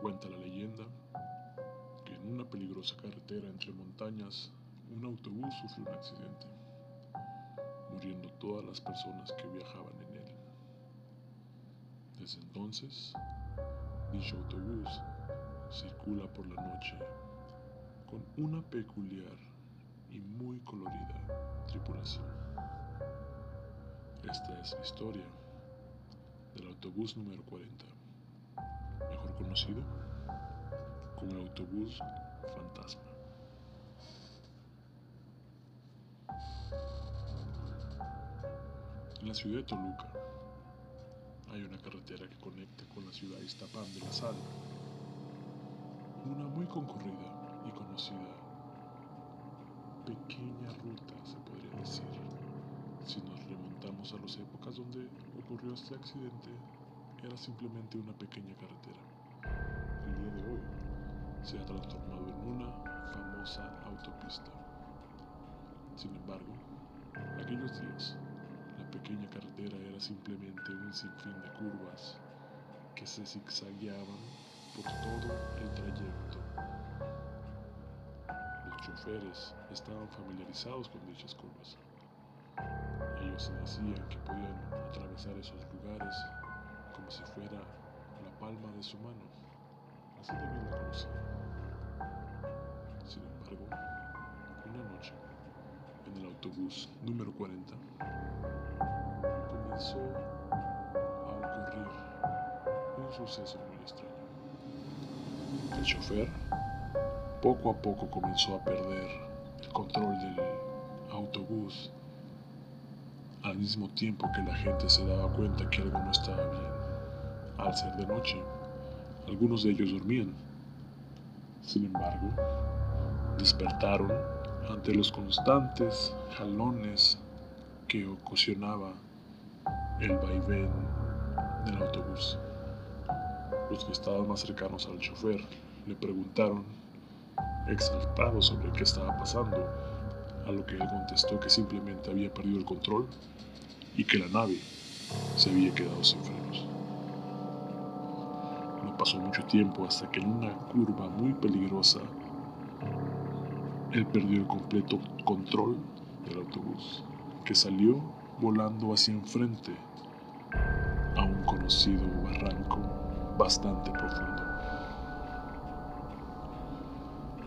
Cuenta la leyenda que en una peligrosa carretera entre montañas un autobús sufrió un accidente, muriendo todas las personas que viajaban en él. Desde entonces, dicho autobús circula por la noche con una peculiar y muy colorida tripulación. Esta es la historia del autobús número 40, mejor conocido como el autobús fantasma. En la ciudad de Toluca hay una carretera que conecta con la ciudad de Iztapán de la Sal, una muy concurrida y conocida pequeña ruta, se podría decir. Si nos remontamos a las épocas donde ocurrió este accidente, era simplemente una pequeña carretera. El día de hoy se ha transformado en una famosa autopista. Sin embargo, aquellos días, la pequeña carretera era simplemente un sinfín de curvas que se zigzagueaban por todo el trayecto choferes estaban familiarizados con dichas curvas. Ellos se decían que podían atravesar esos lugares como si fuera la palma de su mano. Así bien la conocían. Sin embargo, una noche, en el autobús número 40, comenzó a ocurrir un suceso muy extraño. El chofer poco a poco comenzó a perder el control del autobús al mismo tiempo que la gente se daba cuenta que algo no estaba bien. Al ser de noche, algunos de ellos dormían. Sin embargo, despertaron ante los constantes jalones que ocasionaba el vaivén del autobús. Los que estaban más cercanos al chofer le preguntaron exaltado sobre qué estaba pasando, a lo que él contestó que simplemente había perdido el control y que la nave se había quedado sin frenos. Pasó mucho tiempo hasta que en una curva muy peligrosa él perdió el completo control del autobús, que salió volando hacia enfrente a un conocido barranco bastante profundo.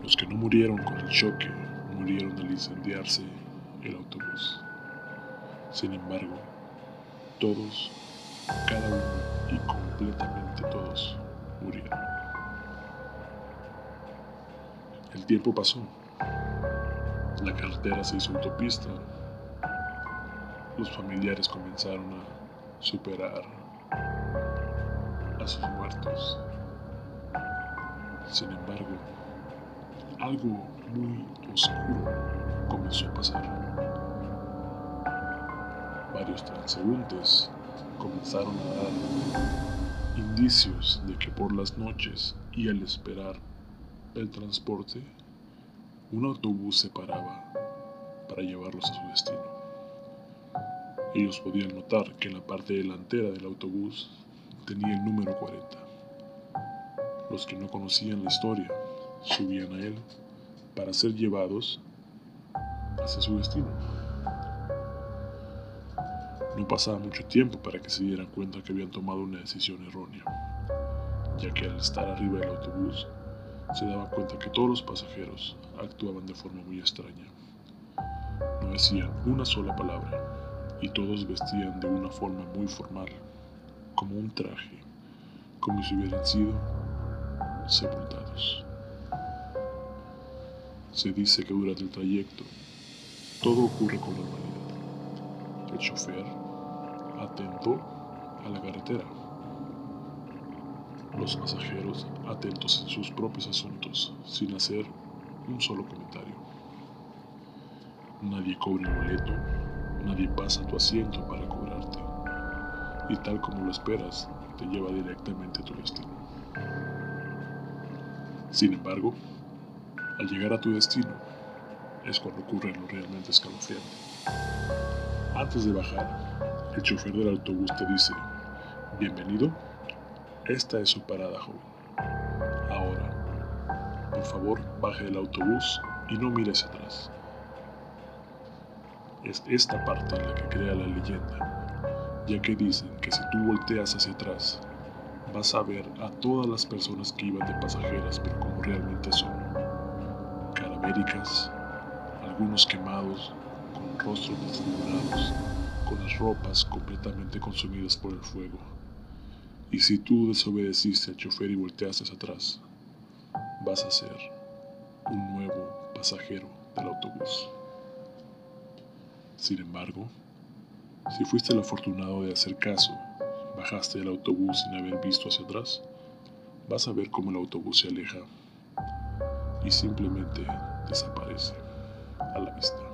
Los que no murieron con el choque murieron al incendiarse el autobús. Sin embargo, todos, cada uno y completamente todos tiempo pasó. La carretera se hizo autopista. Los familiares comenzaron a superar a sus muertos. Sin embargo, algo muy oscuro comenzó a pasar. Varios transeúntes comenzaron a dar indicios de que por las noches y al esperar el transporte, un autobús se paraba para llevarlos a su destino. Ellos podían notar que la parte delantera del autobús tenía el número 40. Los que no conocían la historia subían a él para ser llevados hacia su destino. No pasaba mucho tiempo para que se dieran cuenta que habían tomado una decisión errónea, ya que al estar arriba del autobús se daban cuenta que todos los pasajeros actuaban de forma muy extraña. No decían una sola palabra y todos vestían de una forma muy formal, como un traje, como si hubieran sido sepultados. Se dice que durante el trayecto todo ocurre con normalidad. El chofer atento a la carretera. Los pasajeros atentos en sus propios asuntos, sin hacer un solo comentario. Nadie cobra el boleto, nadie pasa tu asiento para cobrarte. Y tal como lo esperas, te lleva directamente a tu destino. Sin embargo, al llegar a tu destino es cuando ocurre lo realmente escalofriante. Antes de bajar, el chofer del autobús te dice, bienvenido, esta es su parada joven. por favor baje del autobús y no mire hacia atrás. Es esta parte la que crea la leyenda, ya que dicen que si tú volteas hacia atrás, vas a ver a todas las personas que iban de pasajeras, pero como realmente son. Calavéricas, algunos quemados, con rostros desfigurados, con las ropas completamente consumidas por el fuego. Y si tú desobedeciste al chofer y volteaste hacia atrás, vas a ser un nuevo pasajero del autobús. Sin embargo, si fuiste el afortunado de hacer caso, bajaste del autobús sin haber visto hacia atrás, vas a ver cómo el autobús se aleja y simplemente desaparece a la vista.